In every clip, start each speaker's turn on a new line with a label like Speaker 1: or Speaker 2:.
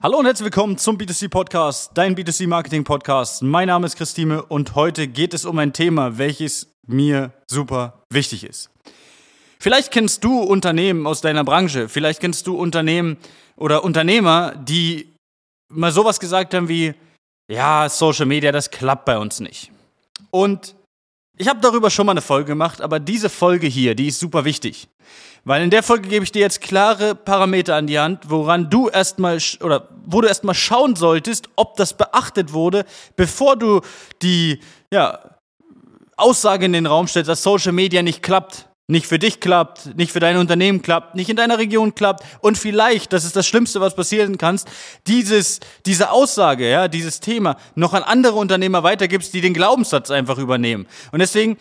Speaker 1: Hallo und herzlich willkommen zum B2C Podcast, dein B2C Marketing Podcast. Mein Name ist Christine und heute geht es um ein Thema, welches mir super wichtig ist. Vielleicht kennst du Unternehmen aus deiner Branche, vielleicht kennst du Unternehmen oder Unternehmer, die mal sowas gesagt haben wie, ja, Social Media, das klappt bei uns nicht. Und ich habe darüber schon mal eine Folge gemacht, aber diese Folge hier, die ist super wichtig. Weil in der Folge gebe ich dir jetzt klare Parameter an die Hand, woran du erstmal oder wo du erstmal schauen solltest, ob das beachtet wurde, bevor du die ja, Aussage in den Raum stellst, dass Social Media nicht klappt. Nicht für dich klappt, nicht für dein Unternehmen klappt, nicht in deiner Region klappt und vielleicht, das ist das Schlimmste, was passieren kannst, dieses, diese Aussage, ja, dieses Thema noch an andere Unternehmer weitergibst, die den Glaubenssatz einfach übernehmen. Und deswegen,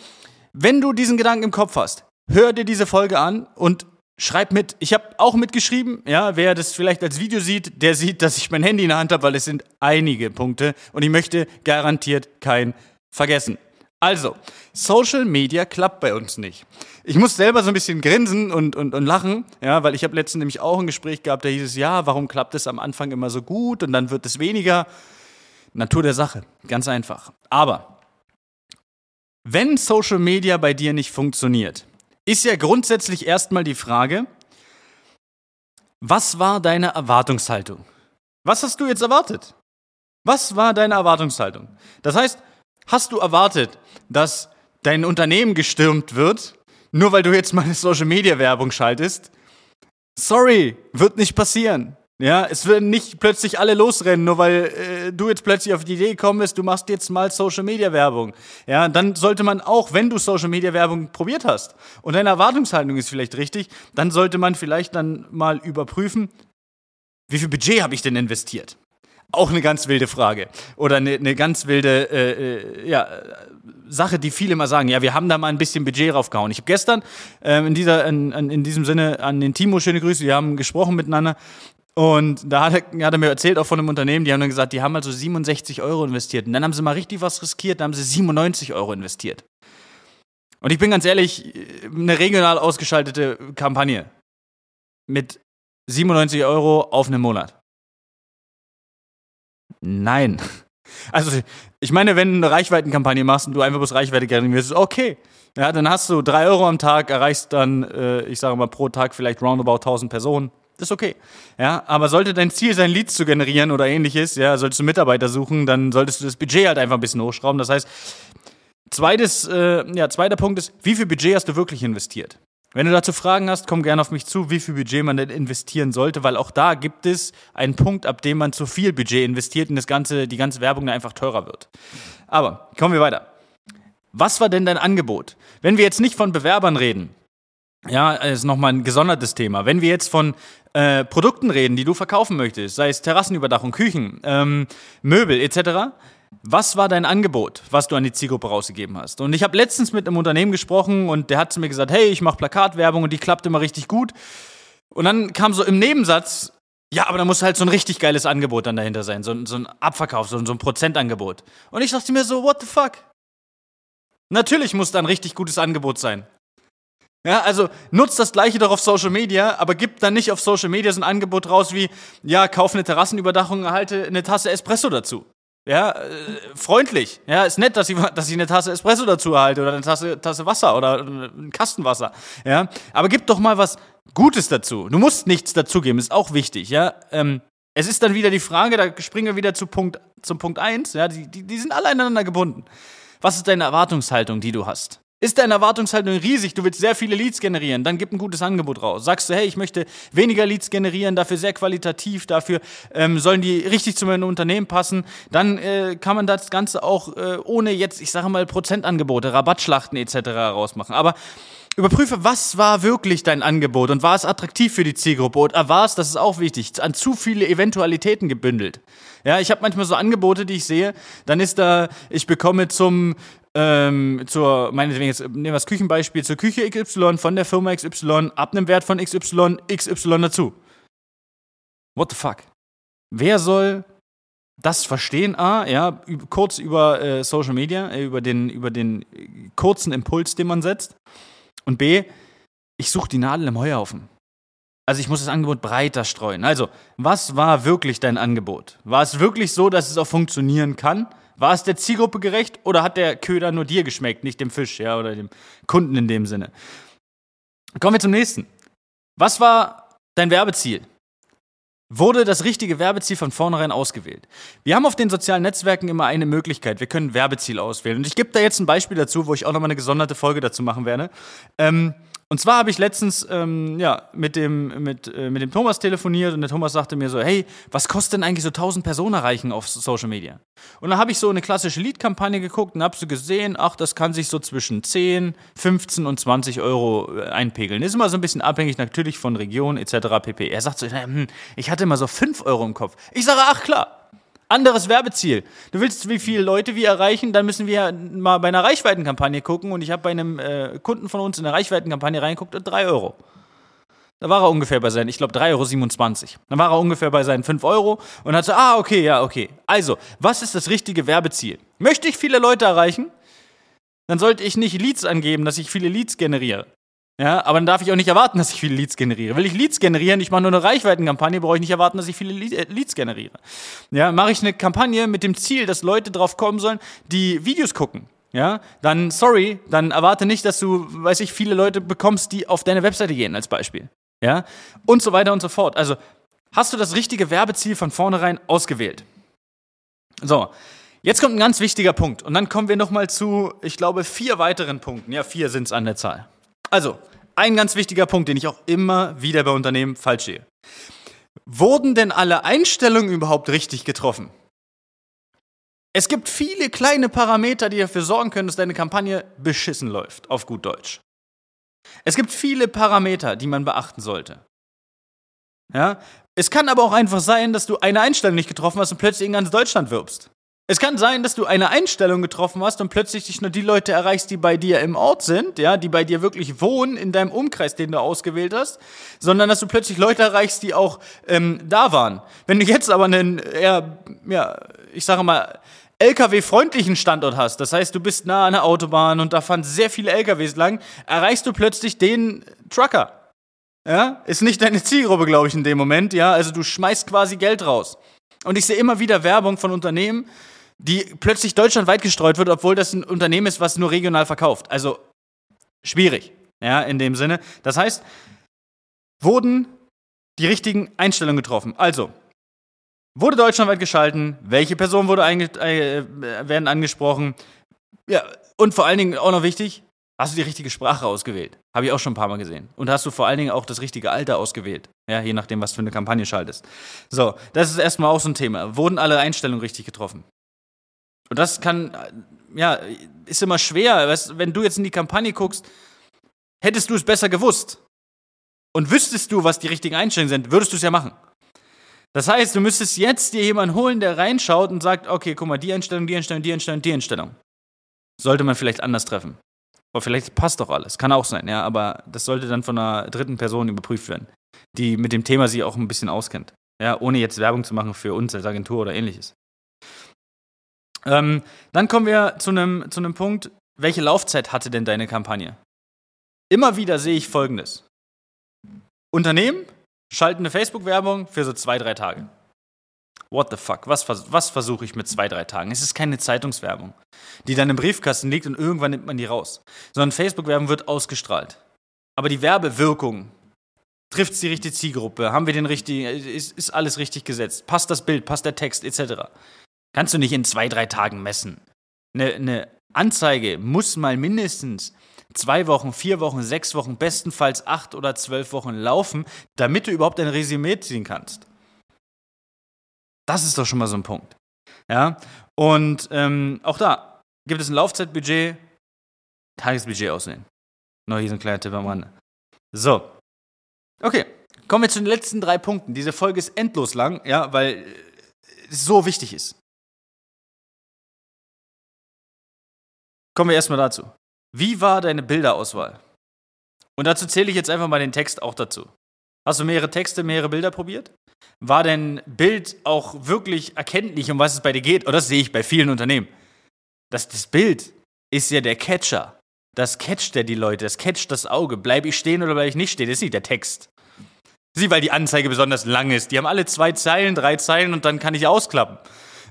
Speaker 1: wenn du diesen Gedanken im Kopf hast, hör dir diese Folge an und schreib mit. Ich habe auch mitgeschrieben, ja, wer das vielleicht als Video sieht, der sieht, dass ich mein Handy in der Hand habe, weil es sind einige Punkte und ich möchte garantiert kein vergessen. Also, Social Media klappt bei uns nicht. Ich muss selber so ein bisschen grinsen und, und, und lachen, ja, weil ich habe letztens nämlich auch ein Gespräch gehabt, da hieß es, ja, warum klappt es am Anfang immer so gut und dann wird es weniger? Natur der Sache, ganz einfach. Aber wenn Social Media bei dir nicht funktioniert, ist ja grundsätzlich erstmal die Frage, was war deine Erwartungshaltung? Was hast du jetzt erwartet? Was war deine Erwartungshaltung? Das heißt, hast du erwartet, dass dein Unternehmen gestürmt wird, nur weil du jetzt mal eine Social Media Werbung schaltest? Sorry, wird nicht passieren. Ja, es werden nicht plötzlich alle losrennen, nur weil äh, du jetzt plötzlich auf die Idee gekommen bist, du machst jetzt mal Social Media Werbung. Ja, dann sollte man auch, wenn du Social Media Werbung probiert hast und deine Erwartungshaltung ist vielleicht richtig, dann sollte man vielleicht dann mal überprüfen, wie viel Budget habe ich denn investiert? Auch eine ganz wilde Frage. Oder eine, eine ganz wilde äh, äh, ja, Sache, die viele immer sagen, ja, wir haben da mal ein bisschen Budget raufgehauen. Ich habe gestern ähm, in, dieser, in, in diesem Sinne an den Timo schöne Grüße, wir haben gesprochen miteinander und da hat er, hat er, mir erzählt, auch von einem Unternehmen, die haben dann gesagt, die haben also 67 Euro investiert. Und dann haben sie mal richtig was riskiert, dann haben sie 97 Euro investiert. Und ich bin ganz ehrlich, eine regional ausgeschaltete Kampagne mit 97 Euro auf einen Monat. Nein. Also, ich meine, wenn du eine Reichweitenkampagne machst und du einfach bloß Reichweite generierst, ist okay. Ja, dann hast du drei Euro am Tag, erreichst dann, äh, ich sage mal, pro Tag vielleicht roundabout 1000 Personen. Das ist okay. Ja, aber sollte dein Ziel sein, Leads zu generieren oder ähnliches, ja, solltest du Mitarbeiter suchen, dann solltest du das Budget halt einfach ein bisschen hochschrauben. Das heißt, zweites, äh, ja, zweiter Punkt ist, wie viel Budget hast du wirklich investiert? Wenn du dazu Fragen hast, komm gerne auf mich zu, wie viel Budget man denn investieren sollte, weil auch da gibt es einen Punkt, ab dem man zu viel Budget investiert und das ganze, die ganze Werbung dann einfach teurer wird. Aber kommen wir weiter. Was war denn dein Angebot? Wenn wir jetzt nicht von Bewerbern reden, ja, ist nochmal ein gesondertes Thema. Wenn wir jetzt von äh, Produkten reden, die du verkaufen möchtest, sei es Terrassenüberdachung, Küchen, ähm, Möbel etc., was war dein Angebot, was du an die Zielgruppe rausgegeben hast? Und ich habe letztens mit einem Unternehmen gesprochen und der hat zu mir gesagt, hey, ich mache Plakatwerbung und die klappt immer richtig gut. Und dann kam so im Nebensatz, ja, aber da muss halt so ein richtig geiles Angebot dann dahinter sein, so, so ein Abverkauf, so, so ein Prozentangebot. Und ich dachte mir so, what the fuck? Natürlich muss da ein richtig gutes Angebot sein. Ja, also nutzt das gleiche doch auf Social Media, aber gib dann nicht auf Social Media so ein Angebot raus wie, ja, kauf eine Terrassenüberdachung, erhalte eine Tasse Espresso dazu. Ja, äh, freundlich. Ja, ist nett, dass ich, dass ich eine Tasse Espresso dazu erhalte oder eine Tasse, Tasse Wasser oder ein Kastenwasser. Ja, aber gib doch mal was Gutes dazu. Du musst nichts dazugeben, ist auch wichtig. Ja, ähm, es ist dann wieder die Frage, da springen wir wieder zu Punkt, zum Punkt eins. Ja, die, die, die sind alle aneinander gebunden. Was ist deine Erwartungshaltung, die du hast? Ist deine Erwartungshaltung riesig, du willst sehr viele Leads generieren, dann gib ein gutes Angebot raus. Sagst du, hey, ich möchte weniger Leads generieren, dafür sehr qualitativ, dafür ähm, sollen die richtig zu meinem Unternehmen passen, dann äh, kann man das Ganze auch äh, ohne jetzt, ich sage mal, Prozentangebote, Rabattschlachten etc. rausmachen. Aber Überprüfe, was war wirklich dein Angebot und war es attraktiv für die Zielgruppe oder war es, das ist auch wichtig, an zu viele Eventualitäten gebündelt. Ja, ich habe manchmal so Angebote, die ich sehe, dann ist da, ich bekomme zum ähm, zur, meinetwegen jetzt nehmen wir das Küchenbeispiel, zur Küche XY von der Firma XY ab einem Wert von XY XY dazu. What the fuck? Wer soll das verstehen? A, ja, kurz über äh, Social Media, äh, über, den, über den kurzen Impuls, den man setzt. Und B, ich suche die Nadel im Heuhaufen. Also ich muss das Angebot breiter streuen. Also, was war wirklich dein Angebot? War es wirklich so, dass es auch funktionieren kann? War es der Zielgruppe gerecht oder hat der Köder nur dir geschmeckt, nicht dem Fisch, ja, oder dem Kunden in dem Sinne? Kommen wir zum nächsten. Was war dein Werbeziel? Wurde das richtige Werbeziel von vornherein ausgewählt? Wir haben auf den sozialen Netzwerken immer eine Möglichkeit. Wir können Werbeziel auswählen. Und ich gebe da jetzt ein Beispiel dazu, wo ich auch nochmal eine gesonderte Folge dazu machen werde. Ähm, und zwar habe ich letztens ähm, ja, mit, dem, mit, äh, mit dem Thomas telefoniert und der Thomas sagte mir so, hey, was kostet denn eigentlich so 1000 Personen erreichen auf Social Media? Und dann habe ich so eine klassische Lead-Kampagne geguckt und habe so gesehen, ach, das kann sich so zwischen 10, 15 und 20 Euro äh, einpegeln. Ist immer so ein bisschen abhängig natürlich von Region etc. pp. Er sagt so, hm, ich hatte immer so 5 Euro im Kopf. Ich sage, ach klar, anderes Werbeziel. Du willst, wie viele Leute wir erreichen, dann müssen wir mal bei einer Reichweitenkampagne gucken. Und ich habe bei einem äh, Kunden von uns in eine Reichweitenkampagne reingeguckt und 3 Euro. Da war er ungefähr bei seinen, ich glaube, 3,27 Euro. Dann war er ungefähr bei seinen 5 Euro und hat so, ah, okay, ja, okay. Also, was ist das richtige Werbeziel? Möchte ich viele Leute erreichen? Dann sollte ich nicht Leads angeben, dass ich viele Leads generiere. Ja, aber dann darf ich auch nicht erwarten, dass ich viele Leads generiere. Will ich Leads generieren, ich mache nur eine Reichweitenkampagne, brauche ich nicht erwarten, dass ich viele äh, Leads generiere. Ja, mache ich eine Kampagne mit dem Ziel, dass Leute drauf kommen sollen, die Videos gucken. Ja, dann sorry, dann erwarte nicht, dass du, weiß ich, viele Leute bekommst, die auf deine Webseite gehen als Beispiel. Ja, und so weiter und so fort. Also hast du das richtige Werbeziel von vornherein ausgewählt. So, jetzt kommt ein ganz wichtiger Punkt und dann kommen wir noch mal zu, ich glaube, vier weiteren Punkten. Ja, vier sind es an der Zahl. Also, ein ganz wichtiger Punkt, den ich auch immer wieder bei Unternehmen falsch sehe. Wurden denn alle Einstellungen überhaupt richtig getroffen? Es gibt viele kleine Parameter, die dafür sorgen können, dass deine Kampagne beschissen läuft, auf gut Deutsch. Es gibt viele Parameter, die man beachten sollte. Ja? Es kann aber auch einfach sein, dass du eine Einstellung nicht getroffen hast und plötzlich in ganz Deutschland wirbst. Es kann sein, dass du eine Einstellung getroffen hast und plötzlich dich nur die Leute erreichst, die bei dir im Ort sind, ja, die bei dir wirklich wohnen, in deinem Umkreis, den du ausgewählt hast, sondern dass du plötzlich Leute erreichst, die auch ähm, da waren. Wenn du jetzt aber einen eher, ja, ich sage mal, LKW-freundlichen Standort hast, das heißt, du bist nah an der Autobahn und da fahren sehr viele LKWs lang, erreichst du plötzlich den Trucker. Ja, ist nicht deine Zielgruppe, glaube ich, in dem Moment, ja, also du schmeißt quasi Geld raus. Und ich sehe immer wieder Werbung von Unternehmen, die plötzlich deutschlandweit gestreut wird, obwohl das ein Unternehmen ist, was nur regional verkauft. Also schwierig, ja, in dem Sinne. Das heißt, wurden die richtigen Einstellungen getroffen. Also, wurde deutschlandweit geschalten, welche Personen wurde äh, werden angesprochen, ja, und vor allen Dingen auch noch wichtig, hast du die richtige Sprache ausgewählt? Habe ich auch schon ein paar Mal gesehen. Und hast du vor allen Dingen auch das richtige Alter ausgewählt? Ja, je nachdem, was für eine Kampagne schaltest. So, das ist erstmal auch so ein Thema. Wurden alle Einstellungen richtig getroffen? Und das kann, ja, ist immer schwer. Wenn du jetzt in die Kampagne guckst, hättest du es besser gewusst und wüsstest du, was die richtigen Einstellungen sind, würdest du es ja machen. Das heißt, du müsstest jetzt dir jemanden holen, der reinschaut und sagt, okay, guck mal, die Einstellung, die Einstellung, die Einstellung, die Einstellung. Sollte man vielleicht anders treffen. Aber vielleicht passt doch alles. Kann auch sein, ja, aber das sollte dann von einer dritten Person überprüft werden, die mit dem Thema sich auch ein bisschen auskennt. Ja, ohne jetzt Werbung zu machen für uns als Agentur oder ähnliches. Ähm, dann kommen wir zu einem zu Punkt, welche Laufzeit hatte denn deine Kampagne? Immer wieder sehe ich folgendes. Unternehmen schalten eine Facebook-Werbung für so zwei, drei Tage. What the fuck? Was, was versuche ich mit zwei, drei Tagen? Es ist keine Zeitungswerbung, die dann im Briefkasten liegt und irgendwann nimmt man die raus. Sondern Facebook-Werbung wird ausgestrahlt. Aber die Werbewirkung, trifft es die richtige Zielgruppe? Haben wir den richtigen, ist, ist alles richtig gesetzt? Passt das Bild, passt der Text, etc. Kannst du nicht in zwei, drei Tagen messen. Eine, eine Anzeige muss mal mindestens zwei Wochen, vier Wochen, sechs Wochen, bestenfalls acht oder zwölf Wochen laufen, damit du überhaupt ein Resümee ziehen kannst. Das ist doch schon mal so ein Punkt. Ja, und ähm, auch da gibt es ein Laufzeitbudget, Tagesbudget aussehen. Noch hier so ein kleiner Tipp am Rande. So. Okay, kommen wir zu den letzten drei Punkten. Diese Folge ist endlos lang, ja, weil es so wichtig ist. Kommen wir erstmal dazu. Wie war deine Bilderauswahl? Und dazu zähle ich jetzt einfach mal den Text auch dazu. Hast du mehrere Texte, mehrere Bilder probiert? War dein Bild auch wirklich erkenntlich, um was es bei dir geht? Und das sehe ich bei vielen Unternehmen. Das, das Bild ist ja der Catcher. Das catcht ja die Leute, das catcht das Auge. Bleibe ich stehen oder bleibe ich nicht stehen? Das ist nicht der Text. Sie, weil die Anzeige besonders lang ist. Die haben alle zwei Zeilen, drei Zeilen und dann kann ich ausklappen.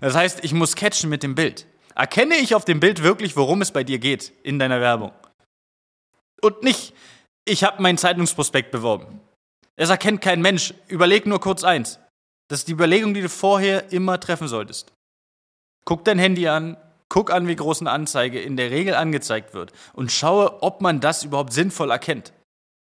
Speaker 1: Das heißt, ich muss catchen mit dem Bild. Erkenne ich auf dem Bild wirklich, worum es bei dir geht in deiner Werbung? Und nicht, ich habe meinen Zeitungsprospekt beworben. Es erkennt kein Mensch. Überleg nur kurz eins. Das ist die Überlegung, die du vorher immer treffen solltest. Guck dein Handy an, guck an, wie groß eine Anzeige in der Regel angezeigt wird und schaue, ob man das überhaupt sinnvoll erkennt.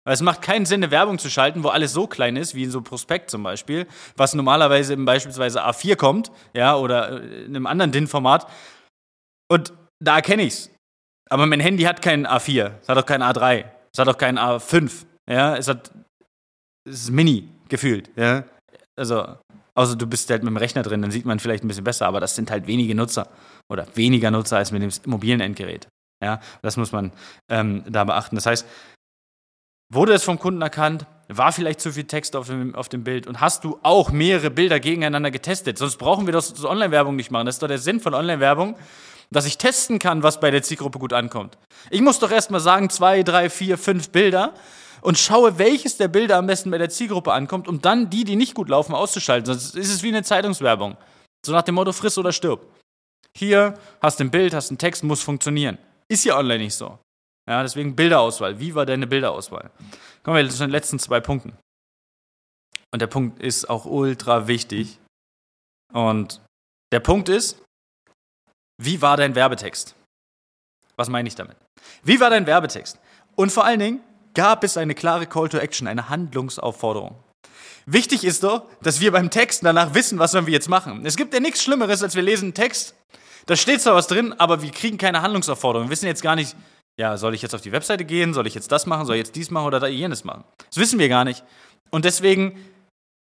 Speaker 1: Weil es macht keinen Sinn, eine Werbung zu schalten, wo alles so klein ist, wie in so einem Prospekt zum Beispiel, was normalerweise im beispielsweise A4 kommt, ja, oder in einem anderen DIN-Format. Und da erkenne ich's. Aber mein Handy hat kein A4, es hat auch kein A3, es hat auch kein A5, ja, es hat, es ist mini gefühlt, ja. Also, außer du bist halt mit dem Rechner drin, dann sieht man vielleicht ein bisschen besser, aber das sind halt wenige Nutzer oder weniger Nutzer als mit dem mobilen Endgerät. Ja, das muss man ähm, da beachten. Das heißt, Wurde es vom Kunden erkannt? War vielleicht zu viel Text auf dem, auf dem Bild? Und hast du auch mehrere Bilder gegeneinander getestet? Sonst brauchen wir das Online-Werbung nicht machen. Das ist doch der Sinn von Online-Werbung, dass ich testen kann, was bei der Zielgruppe gut ankommt. Ich muss doch erstmal sagen, zwei, drei, vier, fünf Bilder und schaue, welches der Bilder am besten bei der Zielgruppe ankommt, um dann die, die nicht gut laufen, auszuschalten. Sonst ist es wie eine Zeitungswerbung. So nach dem Motto, friss oder stirb. Hier hast du ein Bild, hast einen Text, muss funktionieren. Ist ja online nicht so. Ja, deswegen Bilderauswahl. Wie war deine Bilderauswahl? Kommen wir zu den letzten zwei Punkten. Und der Punkt ist auch ultra wichtig. Und der Punkt ist, wie war dein Werbetext? Was meine ich damit? Wie war dein Werbetext? Und vor allen Dingen, gab es eine klare Call to Action, eine Handlungsaufforderung? Wichtig ist doch, dass wir beim Texten danach wissen, was sollen wir jetzt machen. Es gibt ja nichts Schlimmeres, als wir lesen einen Text, da steht zwar was drin, aber wir kriegen keine Handlungsaufforderung. Wir wissen jetzt gar nicht, ja, soll ich jetzt auf die Webseite gehen, soll ich jetzt das machen, soll ich jetzt dies machen oder jenes machen? Das wissen wir gar nicht. Und deswegen,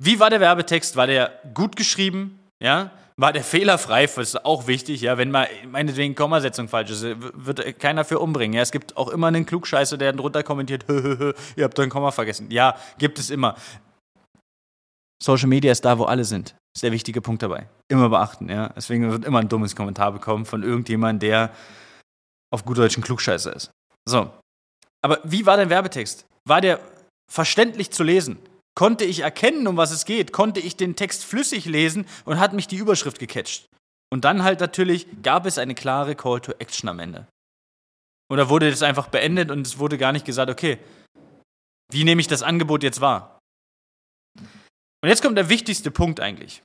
Speaker 1: wie war der Werbetext? War der gut geschrieben? Ja? War der fehlerfrei? Das ist auch wichtig, ja. Wenn mal meinetwegen Kommasetzung falsch ist, wird keiner für umbringen. Ja, es gibt auch immer einen Klugscheißer, der drunter kommentiert, hö, hö, hö, ihr habt ein Komma vergessen. Ja, gibt es immer. Social Media ist da, wo alle sind. Ist der wichtige Punkt dabei. Immer beachten, ja. Deswegen wird immer ein dummes Kommentar bekommen von irgendjemandem, der auf gut deutschen Klugscheißer ist. So. Aber wie war dein Werbetext? War der verständlich zu lesen? Konnte ich erkennen, um was es geht? Konnte ich den Text flüssig lesen und hat mich die Überschrift gecatcht? Und dann halt natürlich gab es eine klare Call to Action am Ende. Oder wurde das einfach beendet und es wurde gar nicht gesagt, okay, wie nehme ich das Angebot jetzt wahr? Und jetzt kommt der wichtigste Punkt eigentlich.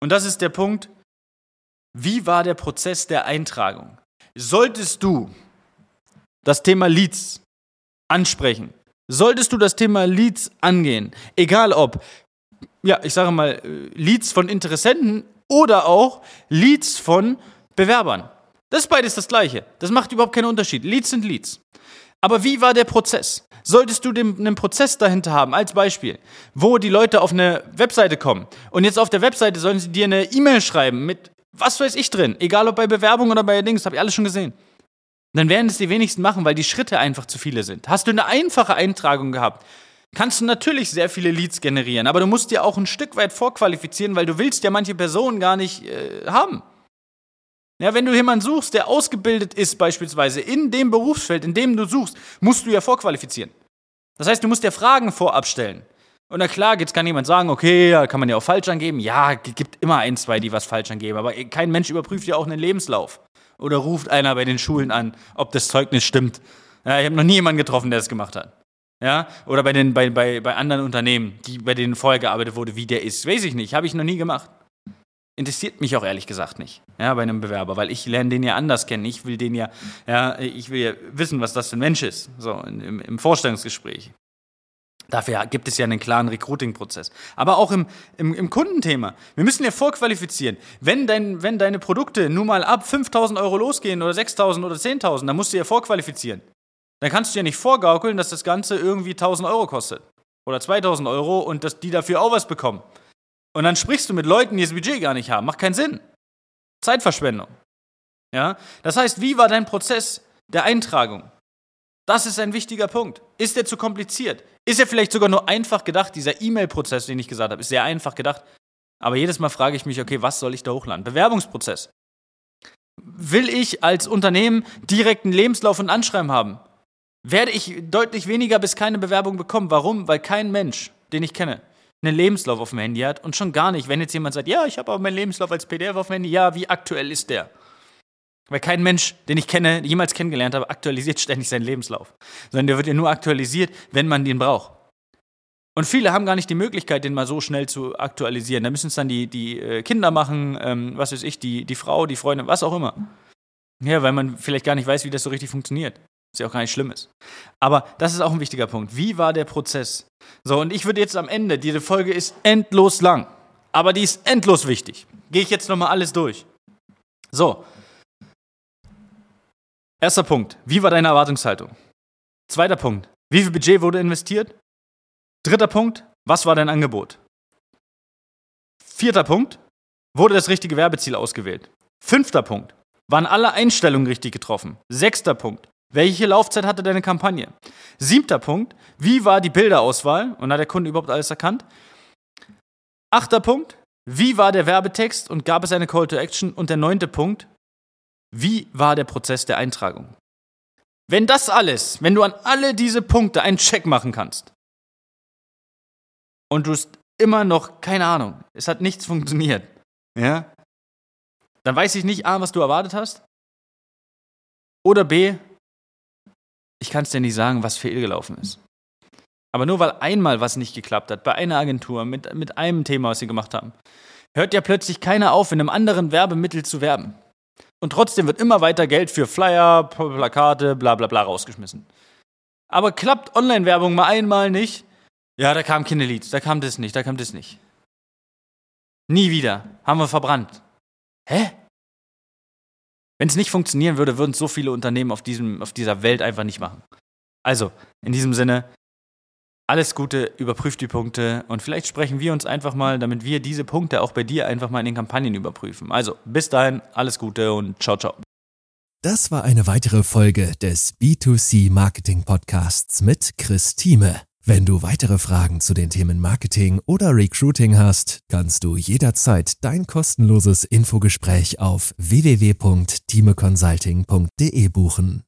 Speaker 1: Und das ist der Punkt, wie war der Prozess der Eintragung? solltest du das Thema Leads ansprechen, solltest du das Thema Leads angehen, egal ob, ja, ich sage mal, Leads von Interessenten oder auch Leads von Bewerbern. Das ist beides das Gleiche. Das macht überhaupt keinen Unterschied. Leads sind Leads. Aber wie war der Prozess? Solltest du den, einen Prozess dahinter haben, als Beispiel, wo die Leute auf eine Webseite kommen und jetzt auf der Webseite sollen sie dir eine E-Mail schreiben mit was weiß ich drin, egal ob bei Bewerbung oder bei Dings, habe ich alles schon gesehen. Dann werden es die wenigsten machen, weil die Schritte einfach zu viele sind. Hast du eine einfache Eintragung gehabt, kannst du natürlich sehr viele Leads generieren, aber du musst dir auch ein Stück weit vorqualifizieren, weil du willst ja manche Personen gar nicht äh, haben. Ja, wenn du jemanden suchst, der ausgebildet ist, beispielsweise in dem Berufsfeld, in dem du suchst, musst du ja vorqualifizieren. Das heißt, du musst dir Fragen vorab stellen. Und na klar, jetzt kann jemand sagen, okay, kann man ja auch falsch angeben. Ja, gibt immer ein, zwei, die was falsch angeben. Aber kein Mensch überprüft ja auch einen Lebenslauf. Oder ruft einer bei den Schulen an, ob das Zeugnis stimmt. Ja, ich habe noch nie jemanden getroffen, der das gemacht hat. Ja, oder bei, den, bei, bei, bei anderen Unternehmen, die, bei denen vorher gearbeitet wurde, wie der ist. Weiß ich nicht, habe ich noch nie gemacht. Interessiert mich auch ehrlich gesagt nicht, ja, bei einem Bewerber, weil ich lerne den ja anders kennen. Ich will den ja, ja, ich will ja wissen, was das für ein Mensch ist, so im, im Vorstellungsgespräch. Dafür gibt es ja einen klaren Recruiting-Prozess. Aber auch im, im, im, Kundenthema. Wir müssen ja vorqualifizieren. Wenn, dein, wenn deine Produkte nun mal ab 5000 Euro losgehen oder 6000 oder 10.000, dann musst du ja vorqualifizieren. Dann kannst du ja nicht vorgaukeln, dass das Ganze irgendwie 1000 Euro kostet. Oder 2000 Euro und dass die dafür auch was bekommen. Und dann sprichst du mit Leuten, die das Budget gar nicht haben. Macht keinen Sinn. Zeitverschwendung. Ja? Das heißt, wie war dein Prozess der Eintragung? Das ist ein wichtiger Punkt. Ist der zu kompliziert? Ist er vielleicht sogar nur einfach gedacht? Dieser E-Mail-Prozess, den ich gesagt habe, ist sehr einfach gedacht. Aber jedes Mal frage ich mich, okay, was soll ich da hochladen? Bewerbungsprozess. Will ich als Unternehmen direkt einen Lebenslauf und Anschreiben haben? Werde ich deutlich weniger bis keine Bewerbung bekommen. Warum? Weil kein Mensch den ich kenne, einen Lebenslauf auf dem Handy hat und schon gar nicht, wenn jetzt jemand sagt, ja, ich habe aber meinen Lebenslauf als PDF auf dem Handy, ja, wie aktuell ist der? Weil kein Mensch, den ich kenne, jemals kennengelernt habe, aktualisiert ständig seinen Lebenslauf. Sondern der wird ja nur aktualisiert, wenn man den braucht. Und viele haben gar nicht die Möglichkeit, den mal so schnell zu aktualisieren. Da müssen es dann die, die äh, Kinder machen, ähm, was weiß ich, die, die Frau, die Freundin, was auch immer. Ja, weil man vielleicht gar nicht weiß, wie das so richtig funktioniert. Was ja auch gar nicht schlimm ist. Aber das ist auch ein wichtiger Punkt. Wie war der Prozess? So, und ich würde jetzt am Ende, diese Folge ist endlos lang, aber die ist endlos wichtig. Gehe ich jetzt nochmal alles durch. So. Erster Punkt. Wie war deine Erwartungshaltung? Zweiter Punkt. Wie viel Budget wurde investiert? Dritter Punkt. Was war dein Angebot? Vierter Punkt. Wurde das richtige Werbeziel ausgewählt? Fünfter Punkt. Waren alle Einstellungen richtig getroffen? Sechster Punkt. Welche Laufzeit hatte deine Kampagne? Siebter Punkt. Wie war die Bilderauswahl? Und hat der Kunde überhaupt alles erkannt? Achter Punkt. Wie war der Werbetext und gab es eine Call to Action? Und der neunte Punkt. Wie war der Prozess der Eintragung? Wenn das alles, wenn du an alle diese Punkte einen Check machen kannst und du hast immer noch, keine Ahnung, es hat nichts funktioniert, ja, dann weiß ich nicht A, was du erwartet hast oder B, ich kann es dir nicht sagen, was fehlgelaufen ist. Aber nur weil einmal was nicht geklappt hat, bei einer Agentur, mit, mit einem Thema, was sie gemacht haben, hört ja plötzlich keiner auf, in einem anderen Werbemittel zu werben. Und trotzdem wird immer weiter Geld für Flyer, Plakate, bla bla bla rausgeschmissen. Aber klappt Online-Werbung mal einmal nicht? Ja, da kam Leads, da kam das nicht, da kam das nicht. Nie wieder. Haben wir verbrannt. Hä? Wenn es nicht funktionieren würde, würden so viele Unternehmen auf, diesem, auf dieser Welt einfach nicht machen. Also, in diesem Sinne, alles Gute, überprüft die Punkte und vielleicht sprechen wir uns einfach mal, damit wir diese Punkte auch bei dir einfach mal in den Kampagnen überprüfen. Also, bis dahin, alles Gute und ciao, ciao.
Speaker 2: Das war eine weitere Folge des B2C Marketing Podcasts mit Chris Thieme. Wenn du weitere Fragen zu den Themen Marketing oder Recruiting hast, kannst du jederzeit dein kostenloses Infogespräch auf www.timeconsulting.de buchen.